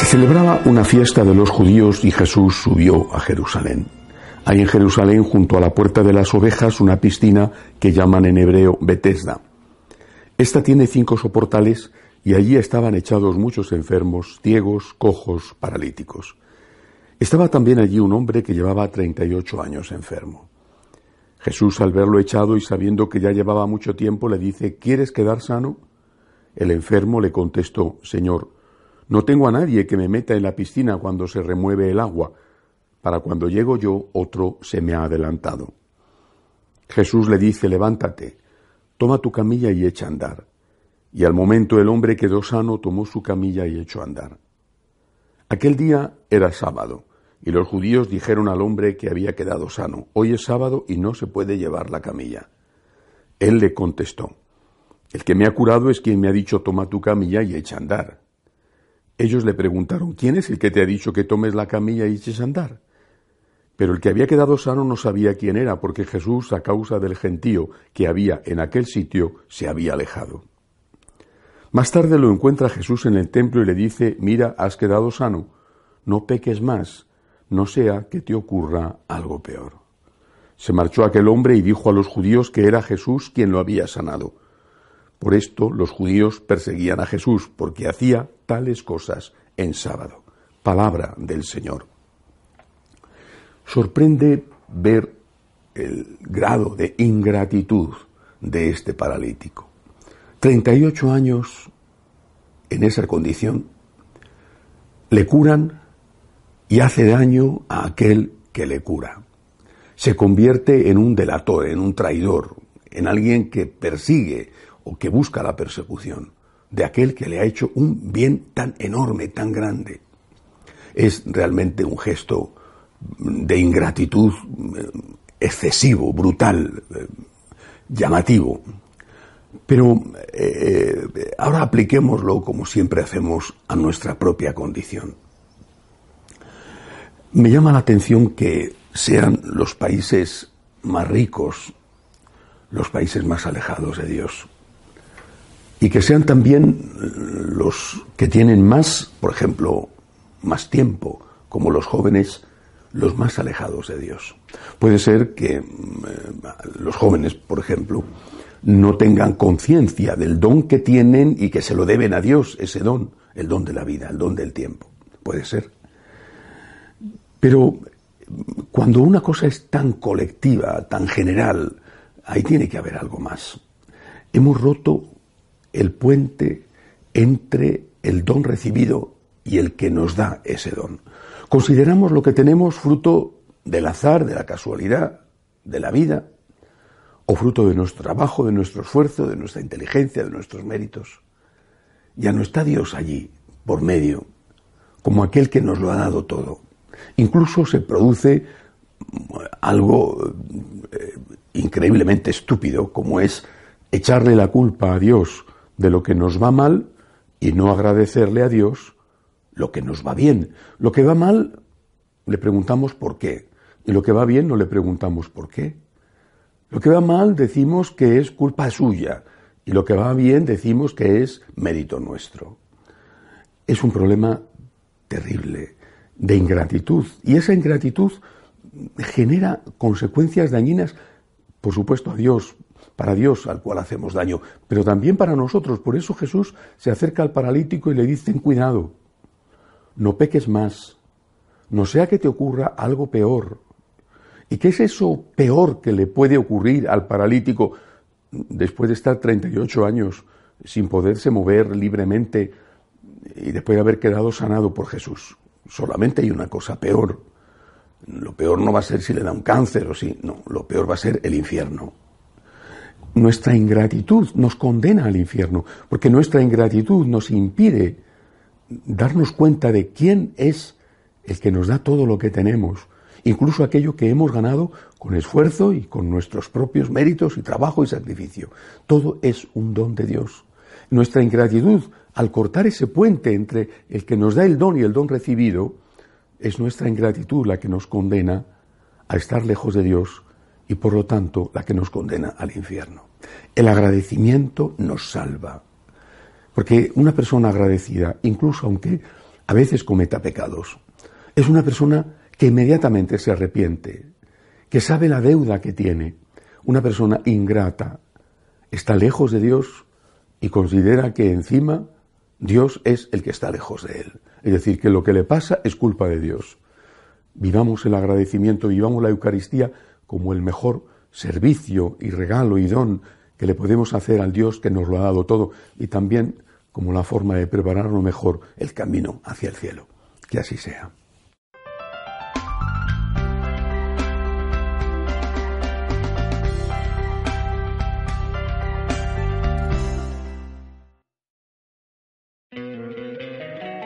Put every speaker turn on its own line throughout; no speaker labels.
Se celebraba una fiesta de los judíos y Jesús subió a Jerusalén. Hay en Jerusalén, junto a la puerta de las ovejas, una piscina que llaman en hebreo Betesda. Esta tiene cinco soportales y allí estaban echados muchos enfermos, ciegos, cojos, paralíticos. Estaba también allí un hombre que llevaba 38 años enfermo. Jesús, al verlo echado y sabiendo que ya llevaba mucho tiempo, le dice, ¿quieres quedar sano? El enfermo le contestó, Señor, no tengo a nadie que me meta en la piscina cuando se remueve el agua. Para cuando llego yo, otro se me ha adelantado. Jesús le dice, levántate, toma tu camilla y echa a andar. Y al momento el hombre quedó sano, tomó su camilla y echó a andar. Aquel día era sábado, y los judíos dijeron al hombre que había quedado sano, hoy es sábado y no se puede llevar la camilla. Él le contestó, el que me ha curado es quien me ha dicho toma tu camilla y echa a andar. Ellos le preguntaron, ¿quién es el que te ha dicho que tomes la camilla y eches a andar? Pero el que había quedado sano no sabía quién era, porque Jesús, a causa del gentío que había en aquel sitio, se había alejado. Más tarde lo encuentra Jesús en el templo y le dice, mira, has quedado sano, no peques más, no sea que te ocurra algo peor. Se marchó aquel hombre y dijo a los judíos que era Jesús quien lo había sanado. Por esto los judíos perseguían a Jesús, porque hacía tales cosas en sábado. Palabra del Señor. Sorprende ver el grado de ingratitud de este paralítico. 38 años en esa condición, le curan y hace daño a aquel que le cura. Se convierte en un delator, en un traidor, en alguien que persigue o que busca la persecución de aquel que le ha hecho un bien tan enorme, tan grande. Es realmente un gesto de ingratitud eh, excesivo, brutal, eh, llamativo. Pero eh, ahora apliquémoslo, como siempre hacemos, a nuestra propia condición. Me llama la atención que sean los países más ricos los países más alejados de Dios. Y que sean también los que tienen más, por ejemplo, más tiempo, como los jóvenes, los más alejados de Dios. Puede ser que eh, los jóvenes, por ejemplo, no tengan conciencia del don que tienen y que se lo deben a Dios, ese don, el don de la vida, el don del tiempo. Puede ser. Pero cuando una cosa es tan colectiva, tan general, ahí tiene que haber algo más. Hemos roto el puente entre el don recibido y el que nos da ese don. Consideramos lo que tenemos fruto del azar, de la casualidad, de la vida, o fruto de nuestro trabajo, de nuestro esfuerzo, de nuestra inteligencia, de nuestros méritos. Ya no está Dios allí, por medio, como aquel que nos lo ha dado todo. Incluso se produce algo eh, increíblemente estúpido, como es echarle la culpa a Dios de lo que nos va mal y no agradecerle a Dios lo que nos va bien. Lo que va mal le preguntamos por qué, y lo que va bien no le preguntamos por qué. Lo que va mal decimos que es culpa suya y lo que va bien decimos que es mérito nuestro. Es un problema terrible de ingratitud y esa ingratitud genera consecuencias dañinas, por supuesto, a Dios, para Dios al cual hacemos daño, pero también para nosotros. Por eso Jesús se acerca al paralítico y le dice, cuidado, no peques más, no sea que te ocurra algo peor. ¿Y qué es eso peor que le puede ocurrir al paralítico después de estar 38 años sin poderse mover libremente y después de haber quedado sanado por Jesús? Solamente hay una cosa peor, Lo peor no va a ser si le da un cáncer o si, no, lo peor va a ser el infierno. Nuestra ingratitud nos condena al infierno, porque nuestra ingratitud nos impide darnos cuenta de quién es el que nos da todo lo que tenemos, incluso aquello que hemos ganado con esfuerzo y con nuestros propios méritos y trabajo y sacrificio. Todo es un don de Dios. Nuestra ingratitud, al cortar ese puente entre el que nos da el don y el don recibido, es nuestra ingratitud la que nos condena a estar lejos de Dios y por lo tanto la que nos condena al infierno. El agradecimiento nos salva. Porque una persona agradecida, incluso aunque a veces cometa pecados, es una persona que inmediatamente se arrepiente, que sabe la deuda que tiene. Una persona ingrata está lejos de Dios y considera que encima Dios es el que está lejos de él. Es decir, que lo que le pasa es culpa de Dios. Vivamos el agradecimiento, vivamos la Eucaristía como el mejor servicio y regalo y don que le podemos hacer al Dios que nos lo ha dado todo y también como la forma de prepararlo mejor el camino hacia el cielo. Que así sea.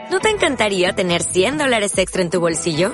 ¿No te encantaría tener 100 dólares extra en tu bolsillo?